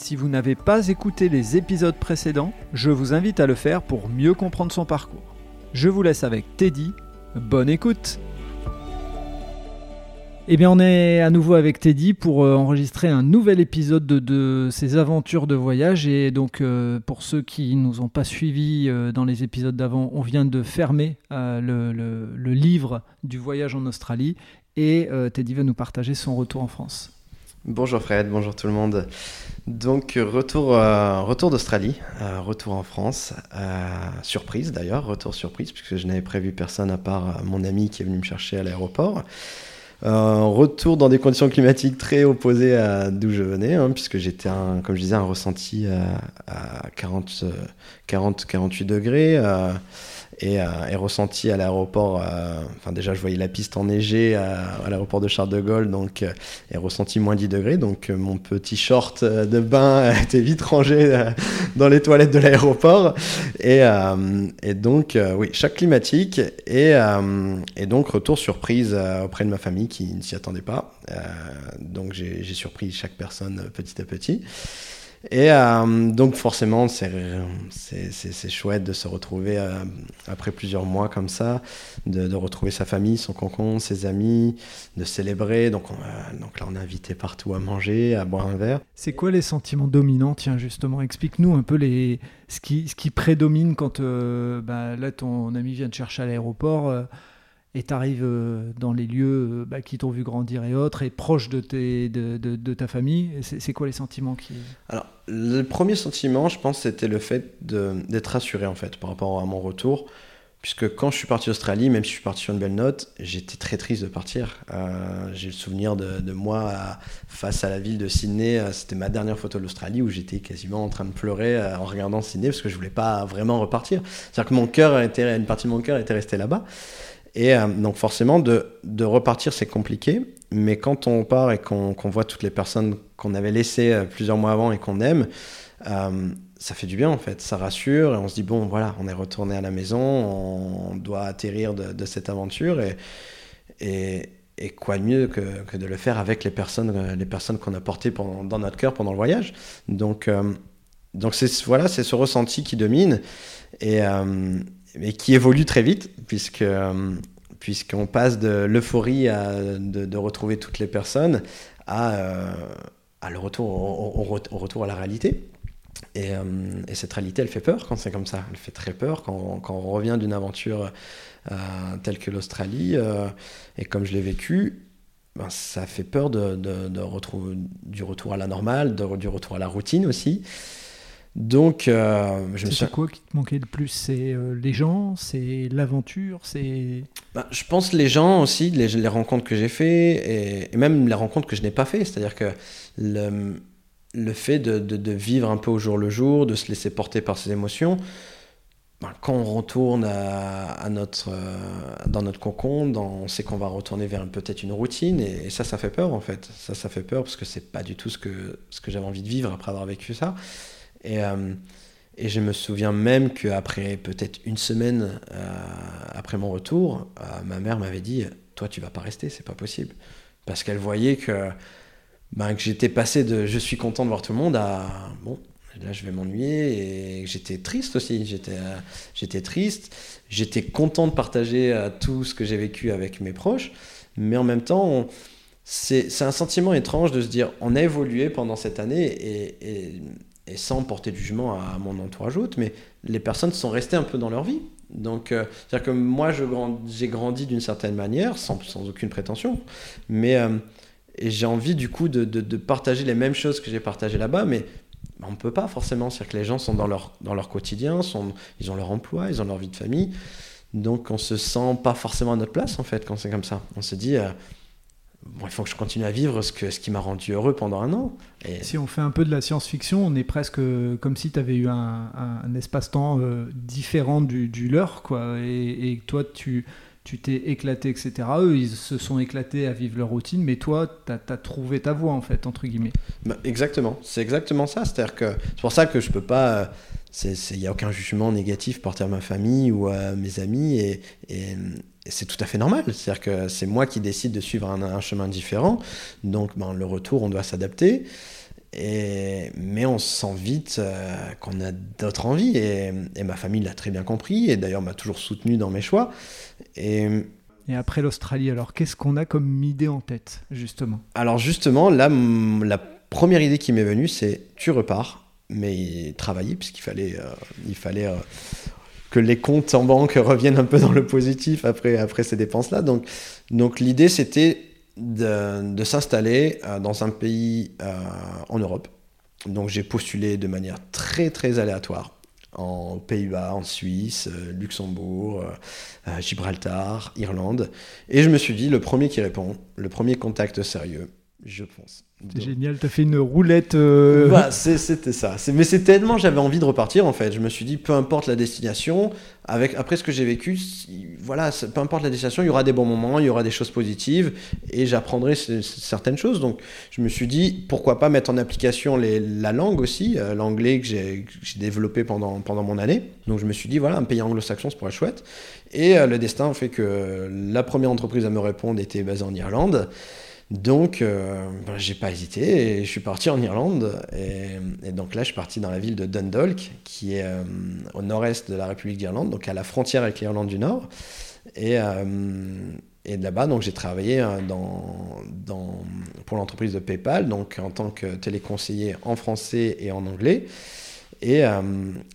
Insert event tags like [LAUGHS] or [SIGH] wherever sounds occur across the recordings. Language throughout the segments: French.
Si vous n'avez pas écouté les épisodes précédents, je vous invite à le faire pour mieux comprendre son parcours. Je vous laisse avec Teddy. Bonne écoute eh bien, on est à nouveau avec Teddy pour euh, enregistrer un nouvel épisode de, ses aventures de voyage. Et donc, euh, pour ceux qui ne nous ont pas suivis euh, dans les épisodes d'avant, on vient de fermer le, le, livre du voyage en Australie. Et Teddy va nous partager son retour en France. Bonjour Fred, bonjour tout le monde. Donc retour, retour d'Australie, retour en France, surprise d'ailleurs, retour surprise puisque je n'avais prévu personne à part mon ami qui est venu me chercher à l'aéroport. Retour dans des conditions climatiques très opposées à d'où je venais, hein, puisque j'étais, comme je disais, un ressenti à, 40, 40, 48 degrés. Euh, et, euh, ressenti à l'aéroport. Euh, enfin, déjà, je voyais la piste enneigée à, à l'aéroport de Charles de Gaulle, donc, euh, ressenti moins 10 degrés. Donc, mon petit short de bain [LAUGHS] était vite rangé dans les toilettes de l'aéroport. Et, et, donc, oui, choc climatique. Et, et, donc, retour surprise auprès de ma famille qui ne s'y attendait pas. donc, j'ai surpris chaque personne petit à petit. Et euh, donc forcément, c'est chouette de se retrouver euh, après plusieurs mois comme ça, de, retrouver sa famille, son concon, ses amis, de célébrer. Donc, donc là, on est invité partout à manger, à boire un verre. C'est quoi les sentiments dominants? Tiens, justement, explique-nous un peu les, ce, qui, ce qui prédomine quand euh, bah, là, ton ami vient te chercher à l'aéroport et tu arrives euh, dans les lieux euh, bah, qui t'ont vu grandir et autres, et proche de, tes, de, de, ta famille, c'est quoi les sentiments qui... Alors, le premier sentiment, je pense, c'était le fait d'être rassuré, en fait, par rapport à mon retour. Puisque quand je suis parti d'Australie, même si je suis parti sur une belle note, j'étais très triste de partir. Euh, j'ai le souvenir de, moi face à la ville de Sydney. C'était ma dernière photo de l'Australie où j'étais quasiment en train de pleurer en regardant Sydney parce que je voulais pas vraiment repartir. C'est-à-dire que mon cœur était, une partie de mon cœur était restée là-bas. Et euh, donc forcément, de, repartir, c'est compliqué. Mais quand on part et qu'on voit toutes les personnes qu'on avait laissées euh, plusieurs mois avant et qu'on aime, euh, ça fait du bien en fait. Ça rassure et on se dit, bon, voilà, on est retourné à la maison, on, doit atterrir de, cette aventure. Et, quoi de mieux que, de le faire avec les personnes, les personnes qu'on a portées dans notre cœur pendant le voyage. Donc, voilà, c'est ce ressenti qui domine. Et mais qui évolue très vite, puisque euh, puisqu'on passe de l'euphorie de, retrouver toutes les personnes à, euh, à le retour, au, retour à la réalité. Et, euh, et, cette réalité, elle fait peur quand c'est comme ça. Elle fait très peur quand, quand on revient d'une aventure telle que l'Australie. et comme je l'ai vécu, ben, ça fait peur de, de, du retour à la normale, du retour à la routine aussi. Donc, euh, je me suis. quoi qui te manquait le plus? C'est euh, les gens, c'est l'aventure, c'est. Bah, je pense les gens aussi, les, les rencontres que j'ai fait et, même les rencontres que je n'ai pas fait. C'est-à-dire que le, le fait de, de, vivre un peu au jour le jour, de se laisser porter par ses émotions. Bah, quand on retourne à, notre, euh, dans notre cocon, on sait qu'on va retourner vers peut-être une routine et, ça, ça fait peur en fait. Ça, ça fait peur parce que c'est pas du tout ce que, ce que j'avais envie de vivre après avoir vécu ça. Et, euh, et je me souviens même qu'après peut-être une semaine euh, après mon retour, euh, ma mère m'avait dit Toi, tu vas pas rester, c'est pas possible. Parce qu'elle voyait que, ben, que j'étais passé de je suis content de voir tout le monde à bon, là je vais m'ennuyer et j'étais triste aussi. J'étais j'étais triste. J'étais content de partager tout ce que j'ai vécu avec mes proches. Mais en même temps c'est un sentiment étrange de se dire on a évolué pendant cette année et, et et sans porter de jugement à mon entourage autre, mais les personnes sont restées un peu dans leur vie. Donc, euh, c'est-à-dire que moi, j'ai grandi d'une certaine manière, sans, aucune prétention, mais euh, j'ai envie du coup de, partager les mêmes choses que j'ai partagées là-bas, mais on ne peut pas forcément. C'est-à-dire que les gens sont dans leur, quotidien, ils ont leur emploi, ils ont leur vie de famille, donc on se sent pas forcément à notre place en fait quand c'est comme ça. On se dit, euh, il faut que je continue à vivre ce, que, ce qui m'a rendu heureux pendant un an. Et... Si on fait un peu de la science-fiction, on est presque comme si tu avais eu un, un, espace-temps différent du, du, leur, quoi. Et, et toi, tu tu t'es éclaté, etc. Eux, ils se sont éclatés à vivre leur routine, mais toi, tu as, trouvé ta voie, en fait, entre guillemets. Bah, exactement, c'est exactement ça. C'est-à-dire que c'est pour ça que je peux pas. Il n'y a aucun jugement négatif porté à ma famille ou à mes amis, et, et, c'est tout à fait normal. C'est-à-dire que c'est moi qui décide de suivre un, chemin différent, donc ben, le retour, on doit s'adapter. Et, mais on sent vite euh, qu'on a d'autres envies. Et, et, ma famille l'a très bien compris, et d'ailleurs m'a toujours soutenu dans mes choix. Et, après l'Australie, alors qu'est-ce qu'on a comme idée en tête, justement? Alors justement, là, la première idée qui m'est venue, c'est tu repars, mais travailler, puisqu'il fallait, euh, il fallait euh, que les comptes en banque reviennent un peu dans le positif après, ces dépenses-là. Donc, l'idée, c'était de, s'installer euh, dans un pays en Europe. Donc j'ai postulé de manière très très aléatoire en Pays-Bas, en Suisse, euh, Luxembourg, euh, euh, Gibraltar, Irlande. Et je me suis dit, le premier qui répond, le premier contact sérieux, je pense. C'est génial, t'as fait une roulette. Euh... Bah, c'était ça. Mais c'est tellement j'avais envie de repartir en fait. Je me suis dit, peu importe la destination, avec après ce que j'ai vécu, voilà, peu importe la destination, il y aura des bons moments, il y aura des choses positives et j'apprendrai certaines choses. Donc je me suis dit, pourquoi pas mettre en application les, la langue aussi, euh, l'anglais que j'ai développé pendant, pendant mon année. Donc je me suis dit, voilà, un pays anglo-saxon, ça pourrait être chouette. Et euh, le destin fait que la première entreprise à me répondre était basée en Irlande. Donc, euh, ben, j'ai pas hésité et je suis parti en Irlande. Et, donc là, je suis parti dans la ville de Dundalk, qui est euh, au nord-est de la République d'Irlande, donc à la frontière avec l'Irlande du Nord. Et, euh, là-bas, j'ai travaillé dans, pour l'entreprise de PayPal, donc en tant que téléconseiller en français et en anglais. Et euh,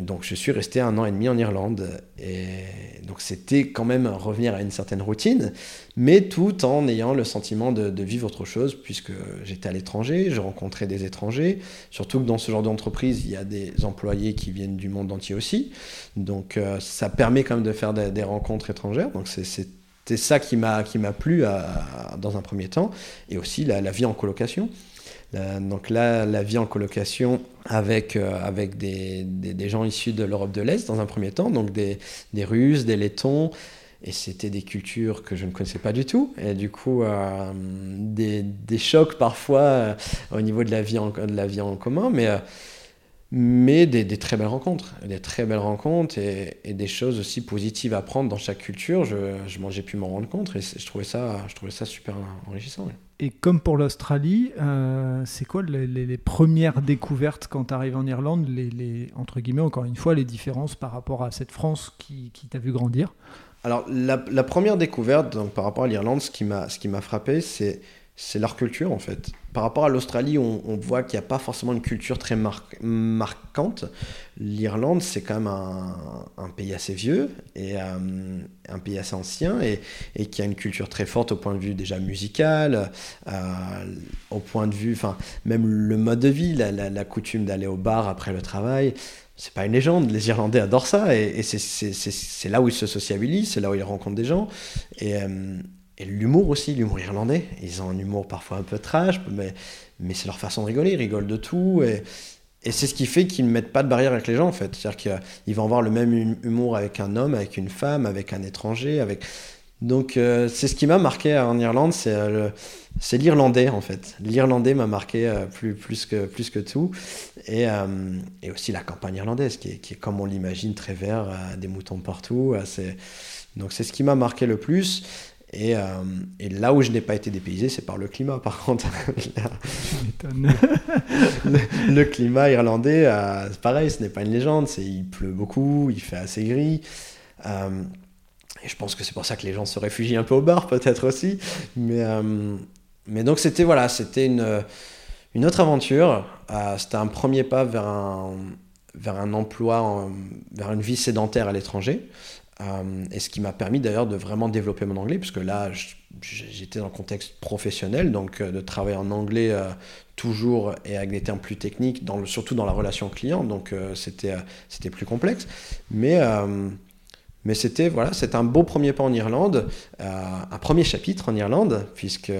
donc je suis resté un an et demi en Irlande. Et donc c'était quand même revenir à une certaine routine, mais tout en ayant le sentiment de, vivre autre chose, puisque j'étais à l'étranger, je rencontrais des étrangers, surtout que dans ce genre d'entreprise, il y a des employés qui viennent du monde entier aussi. Donc euh, ça permet quand même de faire des, rencontres étrangères. Donc c'était ça qui m'a plu dans un premier temps, et aussi la vie en colocation donc là, la vie en colocation avec, euh, avec des, des, gens issus de l'Europe de l'Est dans un premier temps, donc des, des Russes, des Lettons, et c'était des cultures que je ne connaissais pas du tout, et du coup euh, des, chocs parfois euh, au niveau de la vie en, de la vie en commun, mais mais des, des, très belles rencontres, des très belles rencontres et, et, des choses aussi positives à prendre dans chaque culture. Je, j'ai pu m'en rendre compte et je trouvais ça, je trouvais ça super enrichissant. Et comme pour l'Australie, euh, c'est quoi les, les, premières découvertes quand tu arrives en Irlande? Les, les, Entre guillemets, encore une fois, les différences par rapport à cette France qui, qui t'a vu grandir? Alors, la, la, première découverte donc, par rapport à l'Irlande, ce qui m'a frappé, c'est c'est leur culture en fait. Par rapport à l'Australie, on, voit qu'il n'y a pas forcément une culture très marquante. L'Irlande, c'est quand même un, pays assez vieux et euh, un pays assez ancien et, qui a une culture très forte au point de vue déjà musical, euh, au point de vue, enfin, même le mode de vie, la, coutume d'aller au bar après le travail. C'est pas une légende, les Irlandais adorent ça et, c'est là où ils se sociabilisent, c'est là où ils rencontrent des gens. Et, euh, et l'humour aussi, l'humour irlandais. Ils ont un humour parfois un peu trash, mais, mais c'est leur façon de rigoler. Ils rigolent de tout. Et, et c'est ce qui fait qu'ils ne mettent pas de barrière avec les gens, en fait. C'est-à-dire qu'ils vont avoir le même humour avec un homme, avec une femme, avec un étranger. avec Donc, euh, c'est ce qui m'a marqué en Irlande, c'est euh, l'irlandais, en fait. L'irlandais m'a marqué euh, plus, plus, que, plus que tout. Et, et aussi la campagne irlandaise, qui est, qui est comme on l'imagine, très vert, des moutons partout. donc, c'est ce qui m'a marqué le plus. Et, euh, et, là où je n'ai pas été dépaysé, c'est par le climat, par [LAUGHS] contre. le, le, climat irlandais, euh, c'est pareil, ce n'est pas une légende. C'est, il pleut beaucoup, il fait assez gris. Euh, et je pense que c'est pour ça que les gens se réfugient un peu au bar, peut-être aussi. Mais, mais donc, c'était, voilà, c'était une, une autre aventure. c'était un premier pas vers un, vers un emploi, vers une vie sédentaire à l'étranger. Euh, et ce qui m'a permis d'ailleurs de vraiment développer mon anglais, puisque là, j'étais dans le contexte professionnel, donc euh, de travailler en anglais euh, toujours et avec des termes plus techniques, surtout dans la relation client, donc c'était c'était plus complexe. Mais, Mais c'était voilà, un beau premier pas en Irlande, un premier chapitre en Irlande, puisque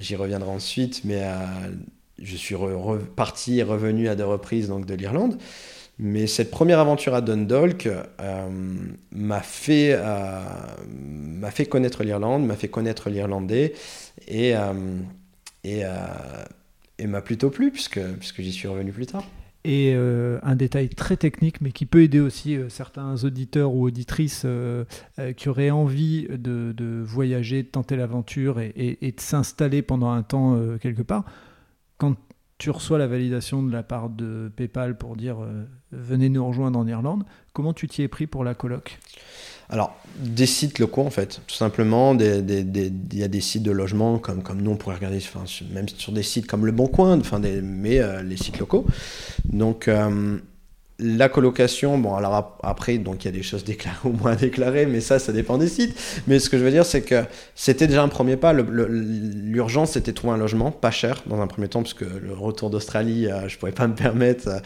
j'y reviendrai ensuite, mais je suis reparti et revenu à deux reprises donc, de l'Irlande. Mais cette première aventure à Dundalk euh, m'a fait, euh, fait connaître l'Irlande, m'a fait connaître l'Irlandais et, euh, et, et m'a plutôt plu puisque, puisque j'y suis revenu plus tard. Et un détail très technique, mais qui peut aider aussi certains auditeurs ou auditrices qui auraient envie de, de voyager, de tenter l'aventure et, et, de s'installer pendant un temps quelque part. Tu reçois la validation de la part de PayPal pour dire euh, venez nous rejoindre en Irlande. Comment tu t'y es pris pour la coloc? Alors, des sites locaux en fait, tout simplement. Il y a des sites de logement comme, comme nous on pourrait regarder, même sur des sites comme Le Bon Coin, mais euh, les sites locaux. Donc, euh, la colocation, bon, alors après, donc il y a des choses déclarées [LAUGHS] ou moins déclarées, mais ça, ça dépend des sites. Mais ce que je veux dire, c'est que c'était déjà un premier pas. L'urgence, c'était trouver un logement pas cher dans un premier temps, parce que le retour d'Australie, euh, je ne pouvais pas me permettre euh,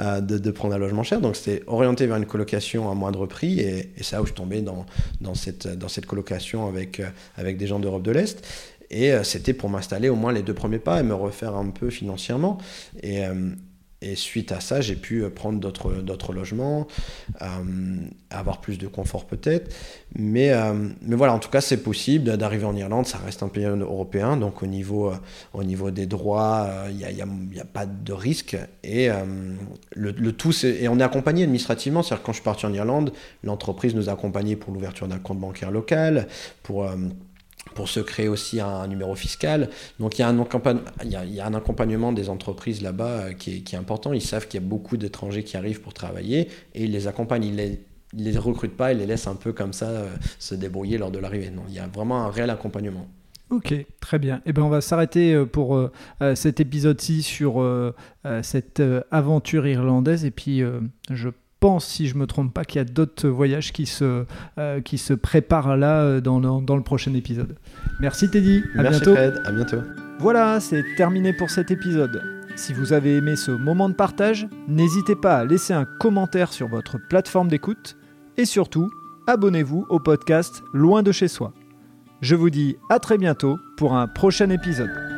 euh, de, prendre un logement cher. Donc c'était orienté vers une colocation à moindre prix, et, c'est là où je tombais dans, cette, colocation avec, avec des gens d'Europe de l'Est. Et c'était pour m'installer au moins les deux premiers pas et me refaire un peu financièrement. Et, et suite à ça, j'ai pu euh, prendre d'autres logements, euh, avoir plus de confort peut-être. Mais, euh, mais voilà, en tout cas, c'est possible d'arriver en Irlande. Ça reste un pays européen, donc au niveau, au niveau des droits, il n'y a, y a, pas de risque. Et le, le, tout, et on est accompagné administrativement. C'est-à-dire quand je suis parti en Irlande, l'entreprise nous a accompagnés pour l'ouverture d'un compte bancaire local, pour pour se créer aussi un, numéro fiscal. Donc il y, a un il, y a, un accompagnement des entreprises là-bas euh, qui est, important. Ils savent qu'il y a beaucoup d'étrangers qui arrivent pour travailler et ils les accompagnent. Ils les, les recrutent pas, ils les laissent un peu comme ça euh, se débrouiller lors de l'arrivée. Non, il y a vraiment un réel accompagnement. Ok, très bien. Eh ben, on va s'arrêter euh, pour cet épisode-ci sur cette aventure irlandaise. Et puis, je pense, si je me trompe pas, qu'il y a d'autres voyages qui se, euh, qui se préparent là euh, dans, le, dans le prochain épisode. Merci Teddy, à Merci bientôt. Fred, à bientôt. Voilà, c'est terminé pour cet épisode. Si vous avez aimé ce moment de partage, n'hésitez pas à laisser un commentaire sur votre plateforme d'écoute et surtout, abonnez-vous au podcast Loin de chez soi. Je vous dis à très bientôt pour un prochain épisode.